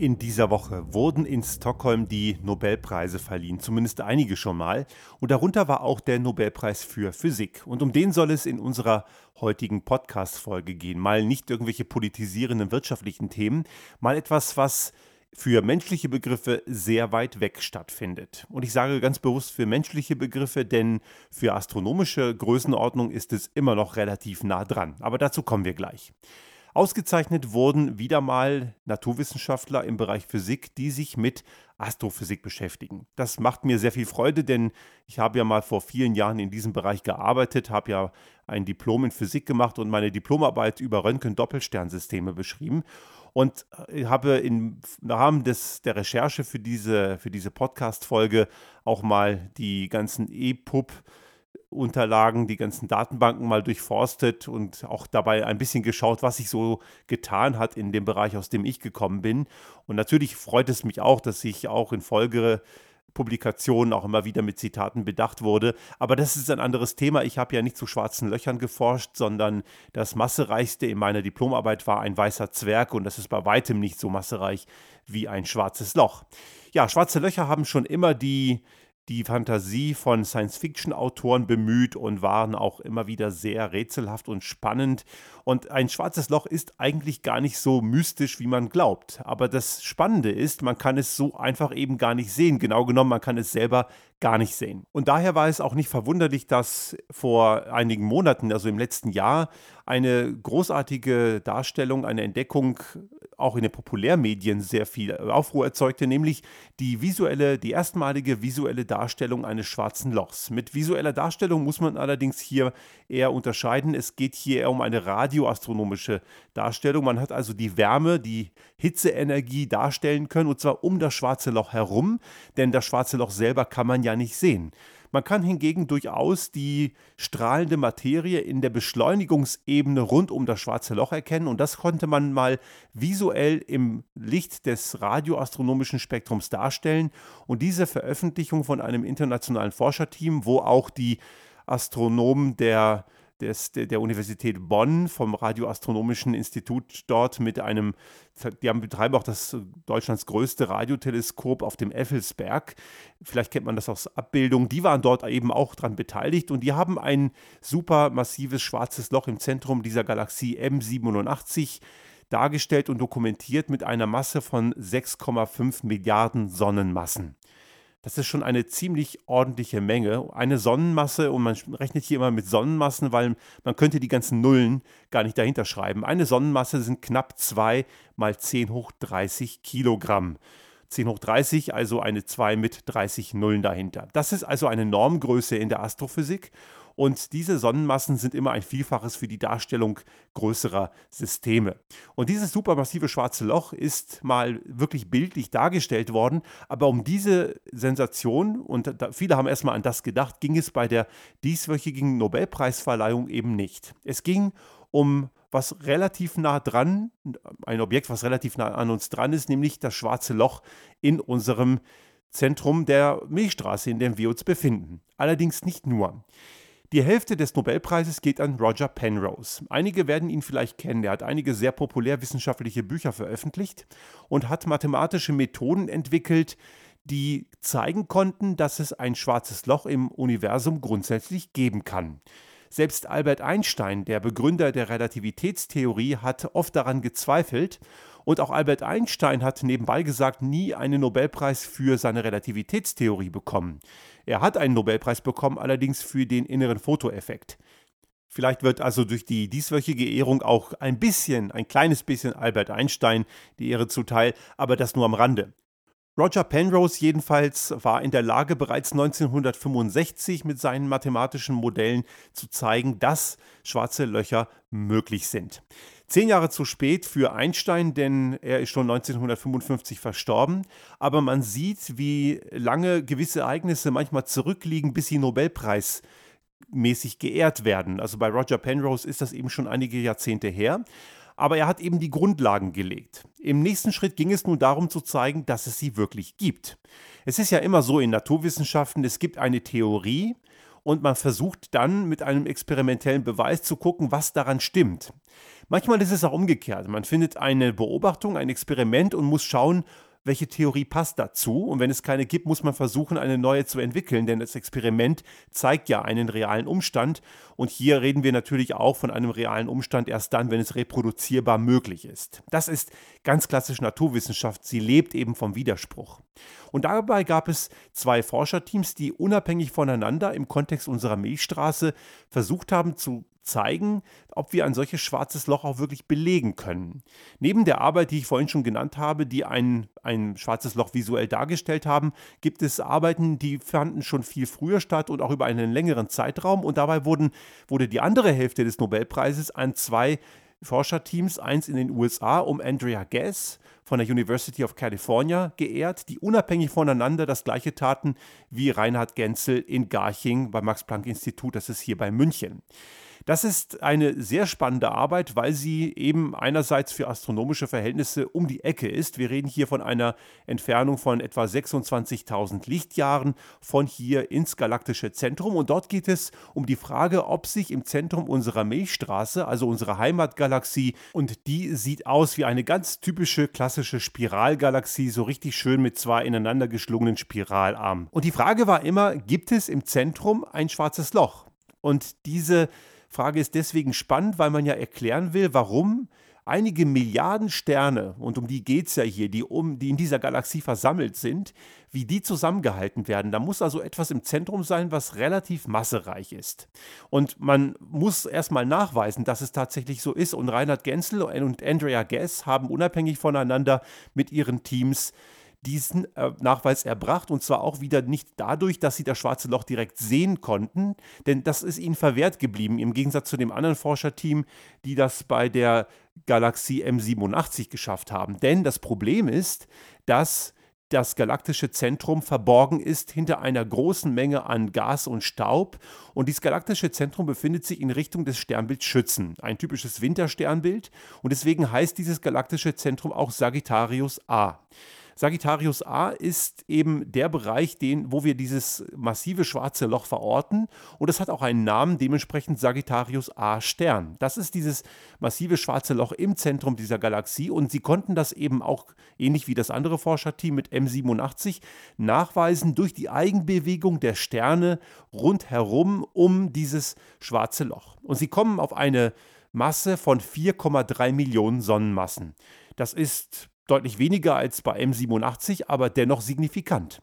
In dieser Woche wurden in Stockholm die Nobelpreise verliehen, zumindest einige schon mal. Und darunter war auch der Nobelpreis für Physik. Und um den soll es in unserer heutigen Podcast-Folge gehen. Mal nicht irgendwelche politisierenden wirtschaftlichen Themen, mal etwas, was für menschliche Begriffe sehr weit weg stattfindet. Und ich sage ganz bewusst für menschliche Begriffe, denn für astronomische Größenordnung ist es immer noch relativ nah dran. Aber dazu kommen wir gleich. Ausgezeichnet wurden wieder mal Naturwissenschaftler im Bereich Physik, die sich mit Astrophysik beschäftigen. Das macht mir sehr viel Freude, denn ich habe ja mal vor vielen Jahren in diesem Bereich gearbeitet, habe ja ein Diplom in Physik gemacht und meine Diplomarbeit über Röntgen-Doppelsternsysteme beschrieben und äh, habe im Rahmen des, der Recherche für diese, für diese Podcast-Folge auch mal die ganzen EPUB Unterlagen, die ganzen Datenbanken mal durchforstet und auch dabei ein bisschen geschaut, was sich so getan hat in dem Bereich, aus dem ich gekommen bin. Und natürlich freut es mich auch, dass ich auch in Folge Publikationen auch immer wieder mit Zitaten bedacht wurde. Aber das ist ein anderes Thema. Ich habe ja nicht zu schwarzen Löchern geforscht, sondern das massereichste in meiner Diplomarbeit war ein weißer Zwerg und das ist bei weitem nicht so massereich wie ein schwarzes Loch. Ja, schwarze Löcher haben schon immer die die Fantasie von Science-Fiction-Autoren bemüht und waren auch immer wieder sehr rätselhaft und spannend. Und ein schwarzes Loch ist eigentlich gar nicht so mystisch, wie man glaubt. Aber das Spannende ist, man kann es so einfach eben gar nicht sehen. Genau genommen, man kann es selber gar nicht sehen. Und daher war es auch nicht verwunderlich, dass vor einigen Monaten, also im letzten Jahr, eine großartige Darstellung, eine Entdeckung auch in den Populärmedien sehr viel Aufruhr erzeugte, nämlich die visuelle, die erstmalige visuelle Darstellung eines schwarzen Lochs. Mit visueller Darstellung muss man allerdings hier eher unterscheiden. Es geht hier eher um eine radioastronomische Darstellung. Man hat also die Wärme, die Hitzeenergie darstellen können, und zwar um das schwarze Loch herum, denn das schwarze Loch selber kann man ja nicht sehen. Man kann hingegen durchaus die strahlende Materie in der Beschleunigungsebene rund um das schwarze Loch erkennen. Und das konnte man mal visuell im Licht des radioastronomischen Spektrums darstellen. Und diese Veröffentlichung von einem internationalen Forscherteam, wo auch die Astronomen der des, der Universität Bonn vom Radioastronomischen Institut dort mit einem, die haben, betreiben auch das Deutschlands größte Radioteleskop auf dem Effelsberg. Vielleicht kennt man das aus Abbildungen. Die waren dort eben auch daran beteiligt und die haben ein super massives schwarzes Loch im Zentrum dieser Galaxie M87 dargestellt und dokumentiert mit einer Masse von 6,5 Milliarden Sonnenmassen. Das ist schon eine ziemlich ordentliche Menge. Eine Sonnenmasse, und man rechnet hier immer mit Sonnenmassen, weil man könnte die ganzen Nullen gar nicht dahinter schreiben. Eine Sonnenmasse sind knapp 2 mal 10 hoch 30 Kilogramm. 10 hoch 30, also eine 2 mit 30 Nullen dahinter. Das ist also eine Normgröße in der Astrophysik und diese Sonnenmassen sind immer ein Vielfaches für die Darstellung größerer Systeme. Und dieses supermassive schwarze Loch ist mal wirklich bildlich dargestellt worden, aber um diese Sensation, und viele haben erstmal an das gedacht, ging es bei der dieswöchigen Nobelpreisverleihung eben nicht. Es ging um was relativ nah dran, ein Objekt, was relativ nah an uns dran ist, nämlich das schwarze Loch in unserem Zentrum der Milchstraße, in dem wir uns befinden. Allerdings nicht nur. Die Hälfte des Nobelpreises geht an Roger Penrose. Einige werden ihn vielleicht kennen. Er hat einige sehr populärwissenschaftliche Bücher veröffentlicht und hat mathematische Methoden entwickelt, die zeigen konnten, dass es ein schwarzes Loch im Universum grundsätzlich geben kann. Selbst Albert Einstein, der Begründer der Relativitätstheorie, hat oft daran gezweifelt und auch Albert Einstein hat nebenbei gesagt nie einen Nobelpreis für seine Relativitätstheorie bekommen. Er hat einen Nobelpreis bekommen, allerdings für den inneren Fotoeffekt. Vielleicht wird also durch die dieswöchige Ehrung auch ein bisschen, ein kleines bisschen Albert Einstein die Ehre zuteil, aber das nur am Rande. Roger Penrose jedenfalls war in der Lage, bereits 1965 mit seinen mathematischen Modellen zu zeigen, dass schwarze Löcher möglich sind. Zehn Jahre zu spät für Einstein, denn er ist schon 1955 verstorben. Aber man sieht, wie lange gewisse Ereignisse manchmal zurückliegen, bis sie Nobelpreismäßig geehrt werden. Also bei Roger Penrose ist das eben schon einige Jahrzehnte her. Aber er hat eben die Grundlagen gelegt. Im nächsten Schritt ging es nun darum zu zeigen, dass es sie wirklich gibt. Es ist ja immer so in Naturwissenschaften, es gibt eine Theorie und man versucht dann mit einem experimentellen Beweis zu gucken, was daran stimmt. Manchmal ist es auch umgekehrt. Man findet eine Beobachtung, ein Experiment und muss schauen, welche Theorie passt dazu. Und wenn es keine gibt, muss man versuchen, eine neue zu entwickeln, denn das Experiment zeigt ja einen realen Umstand. Und hier reden wir natürlich auch von einem realen Umstand erst dann, wenn es reproduzierbar möglich ist. Das ist ganz klassisch Naturwissenschaft. Sie lebt eben vom Widerspruch. Und dabei gab es zwei Forscherteams, die unabhängig voneinander im Kontext unserer Milchstraße versucht haben zu zeigen, ob wir ein solches schwarzes Loch auch wirklich belegen können. Neben der Arbeit, die ich vorhin schon genannt habe, die ein, ein schwarzes Loch visuell dargestellt haben, gibt es Arbeiten, die fanden schon viel früher statt und auch über einen längeren Zeitraum. Und dabei wurden, wurde die andere Hälfte des Nobelpreises an zwei Forscherteams, eins in den USA um Andrea Gass von der University of California geehrt, die unabhängig voneinander das gleiche taten wie Reinhard Genzel in Garching beim Max-Planck-Institut, das ist hier bei München. Das ist eine sehr spannende Arbeit, weil sie eben einerseits für astronomische Verhältnisse um die Ecke ist. Wir reden hier von einer Entfernung von etwa 26.000 Lichtjahren von hier ins galaktische Zentrum. Und dort geht es um die Frage, ob sich im Zentrum unserer Milchstraße, also unserer Heimatgalaxie, und die sieht aus wie eine ganz typische klassische Spiralgalaxie, so richtig schön mit zwei ineinander geschlungenen Spiralarmen. Und die Frage war immer, gibt es im Zentrum ein schwarzes Loch? Und diese Frage ist deswegen spannend, weil man ja erklären will, warum einige Milliarden Sterne, und um die geht es ja hier, die, um, die in dieser Galaxie versammelt sind, wie die zusammengehalten werden. Da muss also etwas im Zentrum sein, was relativ massereich ist. Und man muss erstmal nachweisen, dass es tatsächlich so ist. Und Reinhard Genzel und Andrea Guess haben unabhängig voneinander mit ihren Teams diesen äh, Nachweis erbracht und zwar auch wieder nicht dadurch, dass sie das schwarze Loch direkt sehen konnten, denn das ist ihnen verwehrt geblieben, im Gegensatz zu dem anderen Forscherteam, die das bei der Galaxie M87 geschafft haben. Denn das Problem ist, dass das galaktische Zentrum verborgen ist hinter einer großen Menge an Gas und Staub. Und dieses galaktische Zentrum befindet sich in Richtung des Sternbilds Schützen, ein typisches Wintersternbild. Und deswegen heißt dieses galaktische Zentrum auch Sagittarius A. Sagittarius A ist eben der Bereich, den, wo wir dieses massive schwarze Loch verorten. Und es hat auch einen Namen, dementsprechend Sagittarius A Stern. Das ist dieses massive schwarze Loch im Zentrum dieser Galaxie. Und sie konnten das eben auch, ähnlich wie das andere Forscherteam mit M87, nachweisen durch die Eigenbewegung der Sterne rundherum um dieses schwarze Loch. Und sie kommen auf eine Masse von 4,3 Millionen Sonnenmassen. Das ist deutlich weniger als bei M87, aber dennoch signifikant.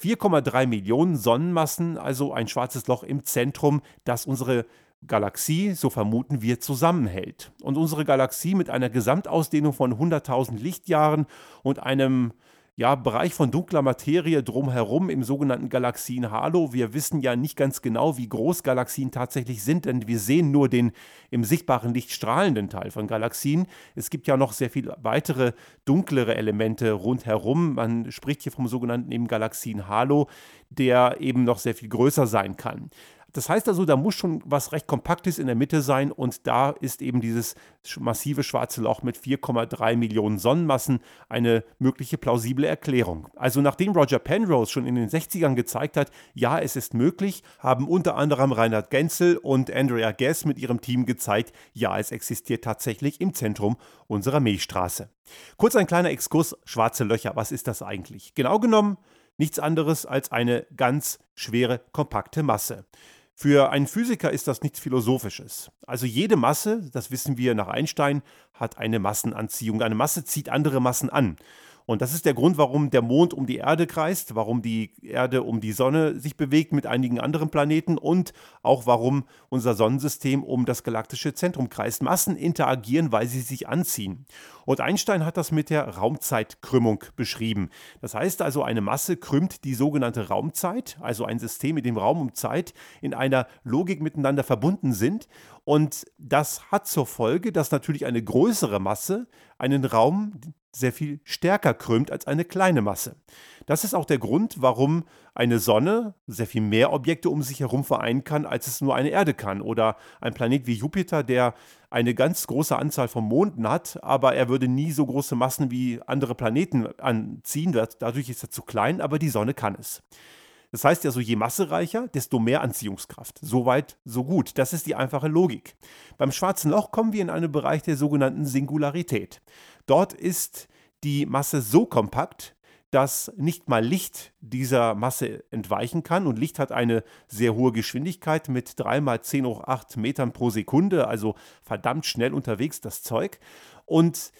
4,3 Millionen Sonnenmassen, also ein schwarzes Loch im Zentrum, das unsere Galaxie, so vermuten wir, zusammenhält. Und unsere Galaxie mit einer Gesamtausdehnung von 100.000 Lichtjahren und einem ja, Bereich von dunkler Materie drumherum im sogenannten Galaxienhalo. Wir wissen ja nicht ganz genau, wie groß Galaxien tatsächlich sind, denn wir sehen nur den im sichtbaren Licht strahlenden Teil von Galaxien. Es gibt ja noch sehr viele weitere dunklere Elemente rundherum. Man spricht hier vom sogenannten eben Galaxienhalo, der eben noch sehr viel größer sein kann. Das heißt also, da muss schon was recht Kompaktes in der Mitte sein und da ist eben dieses massive schwarze Loch mit 4,3 Millionen Sonnenmassen eine mögliche plausible Erklärung. Also nachdem Roger Penrose schon in den 60ern gezeigt hat, ja, es ist möglich, haben unter anderem Reinhard Genzel und Andrea Guess mit ihrem Team gezeigt, ja, es existiert tatsächlich im Zentrum unserer Milchstraße. Kurz ein kleiner Exkurs, schwarze Löcher, was ist das eigentlich? Genau genommen nichts anderes als eine ganz schwere, kompakte Masse. Für einen Physiker ist das nichts Philosophisches. Also jede Masse, das wissen wir nach Einstein, hat eine Massenanziehung. Eine Masse zieht andere Massen an. Und das ist der Grund, warum der Mond um die Erde kreist, warum die Erde um die Sonne sich bewegt mit einigen anderen Planeten und auch warum unser Sonnensystem um das galaktische Zentrum kreist. Massen interagieren, weil sie sich anziehen. Und Einstein hat das mit der Raumzeitkrümmung beschrieben. Das heißt also, eine Masse krümmt die sogenannte Raumzeit, also ein System, in dem Raum und Zeit in einer Logik miteinander verbunden sind. Und das hat zur Folge, dass natürlich eine größere Masse einen Raum sehr viel stärker krümmt als eine kleine Masse. Das ist auch der Grund, warum eine Sonne sehr viel mehr Objekte um sich herum vereinen kann, als es nur eine Erde kann. Oder ein Planet wie Jupiter, der eine ganz große Anzahl von Monden hat, aber er würde nie so große Massen wie andere Planeten anziehen. Dadurch ist er zu klein, aber die Sonne kann es. Das heißt also, je massereicher, desto mehr Anziehungskraft. Soweit, so gut. Das ist die einfache Logik. Beim schwarzen Loch kommen wir in einen Bereich der sogenannten Singularität. Dort ist die Masse so kompakt, dass nicht mal Licht dieser Masse entweichen kann. Und Licht hat eine sehr hohe Geschwindigkeit mit 3 mal 10 hoch 8 Metern pro Sekunde, also verdammt schnell unterwegs das Zeug. Und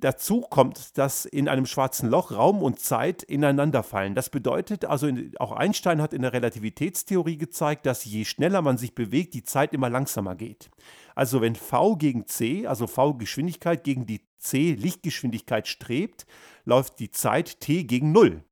Dazu kommt, dass in einem schwarzen Loch Raum und Zeit ineinanderfallen. Das bedeutet also, auch Einstein hat in der Relativitätstheorie gezeigt, dass je schneller man sich bewegt, die Zeit immer langsamer geht. Also wenn v gegen c, also v Geschwindigkeit gegen die c Lichtgeschwindigkeit strebt, läuft die Zeit t gegen 0.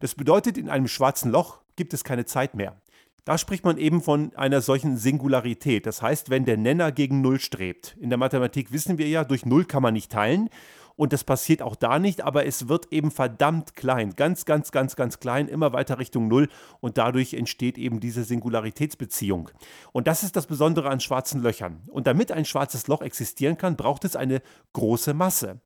Das bedeutet, in einem schwarzen Loch gibt es keine Zeit mehr. Da spricht man eben von einer solchen Singularität. Das heißt, wenn der Nenner gegen Null strebt. In der Mathematik wissen wir ja, durch Null kann man nicht teilen. Und das passiert auch da nicht, aber es wird eben verdammt klein, ganz, ganz, ganz, ganz klein, immer weiter Richtung Null und dadurch entsteht eben diese Singularitätsbeziehung. Und das ist das Besondere an schwarzen Löchern. Und damit ein schwarzes Loch existieren kann, braucht es eine große Masse.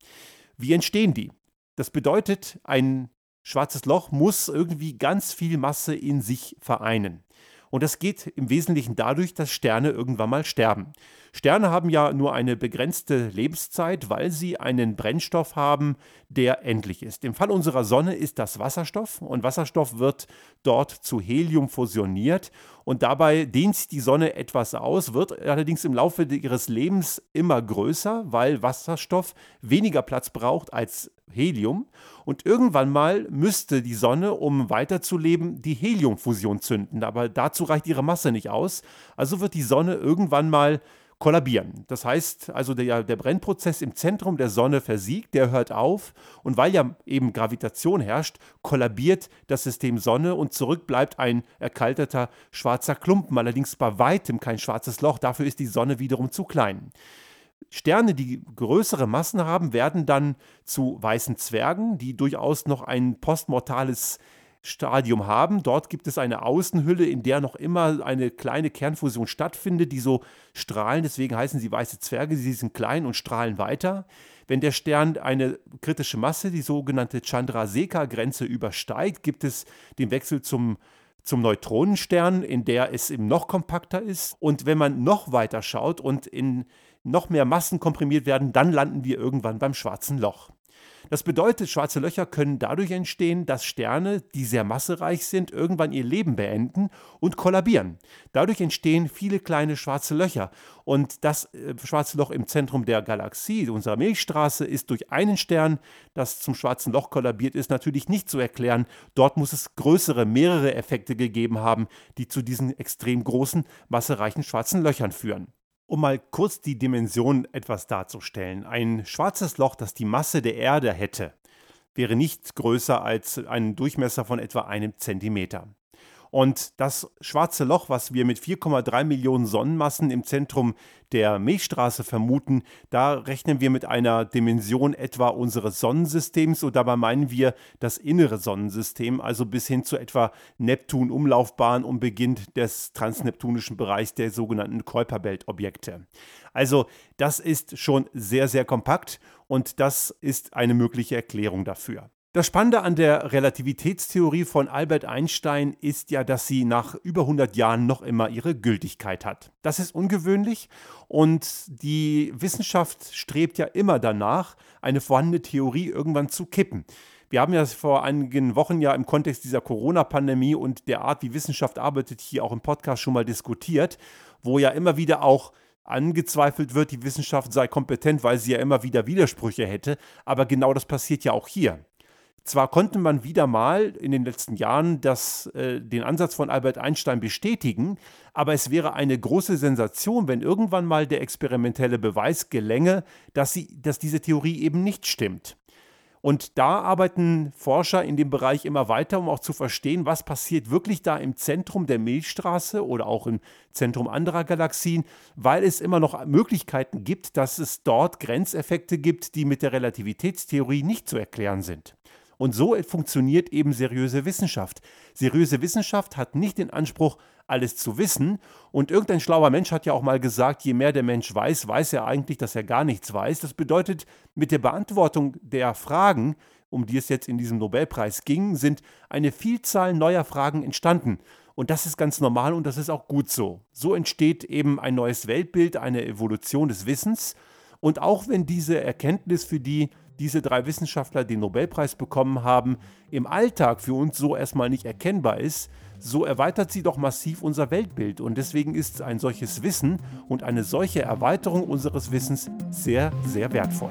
Wie entstehen die? Das bedeutet, ein schwarzes Loch muss irgendwie ganz viel Masse in sich vereinen. Und das geht im Wesentlichen dadurch, dass Sterne irgendwann mal sterben. Sterne haben ja nur eine begrenzte Lebenszeit, weil sie einen Brennstoff haben, der endlich ist. Im Fall unserer Sonne ist das Wasserstoff und Wasserstoff wird dort zu Helium fusioniert und dabei dehnt sich die Sonne etwas aus, wird allerdings im Laufe ihres Lebens immer größer, weil Wasserstoff weniger Platz braucht als Helium. Und irgendwann mal müsste die Sonne, um weiterzuleben, die Heliumfusion zünden. Aber dazu reicht ihre Masse nicht aus. Also wird die Sonne irgendwann mal kollabieren. Das heißt also, der, der Brennprozess im Zentrum der Sonne versiegt, der hört auf und weil ja eben Gravitation herrscht, kollabiert das System Sonne und zurück bleibt ein erkalteter schwarzer Klumpen, allerdings bei weitem kein schwarzes Loch, dafür ist die Sonne wiederum zu klein. Sterne, die größere Massen haben, werden dann zu weißen Zwergen, die durchaus noch ein postmortales Stadium haben. Dort gibt es eine Außenhülle, in der noch immer eine kleine Kernfusion stattfindet, die so strahlen. Deswegen heißen sie weiße Zwerge. Sie sind klein und strahlen weiter. Wenn der Stern eine kritische Masse, die sogenannte Chandrasekhar-Grenze übersteigt, gibt es den Wechsel zum zum Neutronenstern, in der es eben noch kompakter ist. Und wenn man noch weiter schaut und in noch mehr Massen komprimiert werden, dann landen wir irgendwann beim schwarzen Loch. Das bedeutet, schwarze Löcher können dadurch entstehen, dass Sterne, die sehr massereich sind, irgendwann ihr Leben beenden und kollabieren. Dadurch entstehen viele kleine schwarze Löcher. Und das äh, schwarze Loch im Zentrum der Galaxie, unserer Milchstraße, ist durch einen Stern, das zum schwarzen Loch kollabiert ist, natürlich nicht zu erklären. Dort muss es größere, mehrere Effekte gegeben haben, die zu diesen extrem großen, massereichen schwarzen Löchern führen. Um mal kurz die Dimension etwas darzustellen. Ein schwarzes Loch, das die Masse der Erde hätte, wäre nicht größer als einen Durchmesser von etwa einem Zentimeter. Und das schwarze Loch, was wir mit 4,3 Millionen Sonnenmassen im Zentrum der Milchstraße vermuten, da rechnen wir mit einer Dimension etwa unseres Sonnensystems und dabei meinen wir das innere Sonnensystem, also bis hin zu etwa Neptun-Umlaufbahn und Beginn des transneptunischen Bereichs der sogenannten Kuiperbelt-Objekte. Also das ist schon sehr, sehr kompakt und das ist eine mögliche Erklärung dafür. Das Spannende an der Relativitätstheorie von Albert Einstein ist ja, dass sie nach über 100 Jahren noch immer ihre Gültigkeit hat. Das ist ungewöhnlich und die Wissenschaft strebt ja immer danach, eine vorhandene Theorie irgendwann zu kippen. Wir haben ja vor einigen Wochen ja im Kontext dieser Corona-Pandemie und der Art, wie Wissenschaft arbeitet, hier auch im Podcast schon mal diskutiert, wo ja immer wieder auch angezweifelt wird, die Wissenschaft sei kompetent, weil sie ja immer wieder Widersprüche hätte. Aber genau das passiert ja auch hier. Zwar konnte man wieder mal in den letzten Jahren das, äh, den Ansatz von Albert Einstein bestätigen, aber es wäre eine große Sensation, wenn irgendwann mal der experimentelle Beweis gelänge, dass, sie, dass diese Theorie eben nicht stimmt. Und da arbeiten Forscher in dem Bereich immer weiter, um auch zu verstehen, was passiert wirklich da im Zentrum der Milchstraße oder auch im Zentrum anderer Galaxien, weil es immer noch Möglichkeiten gibt, dass es dort Grenzeffekte gibt, die mit der Relativitätstheorie nicht zu erklären sind. Und so funktioniert eben seriöse Wissenschaft. Seriöse Wissenschaft hat nicht den Anspruch, alles zu wissen. Und irgendein schlauer Mensch hat ja auch mal gesagt, je mehr der Mensch weiß, weiß er eigentlich, dass er gar nichts weiß. Das bedeutet, mit der Beantwortung der Fragen, um die es jetzt in diesem Nobelpreis ging, sind eine Vielzahl neuer Fragen entstanden. Und das ist ganz normal und das ist auch gut so. So entsteht eben ein neues Weltbild, eine Evolution des Wissens. Und auch wenn diese Erkenntnis, für die diese drei Wissenschaftler den Nobelpreis bekommen haben, im Alltag für uns so erstmal nicht erkennbar ist, so erweitert sie doch massiv unser Weltbild. Und deswegen ist ein solches Wissen und eine solche Erweiterung unseres Wissens sehr, sehr wertvoll.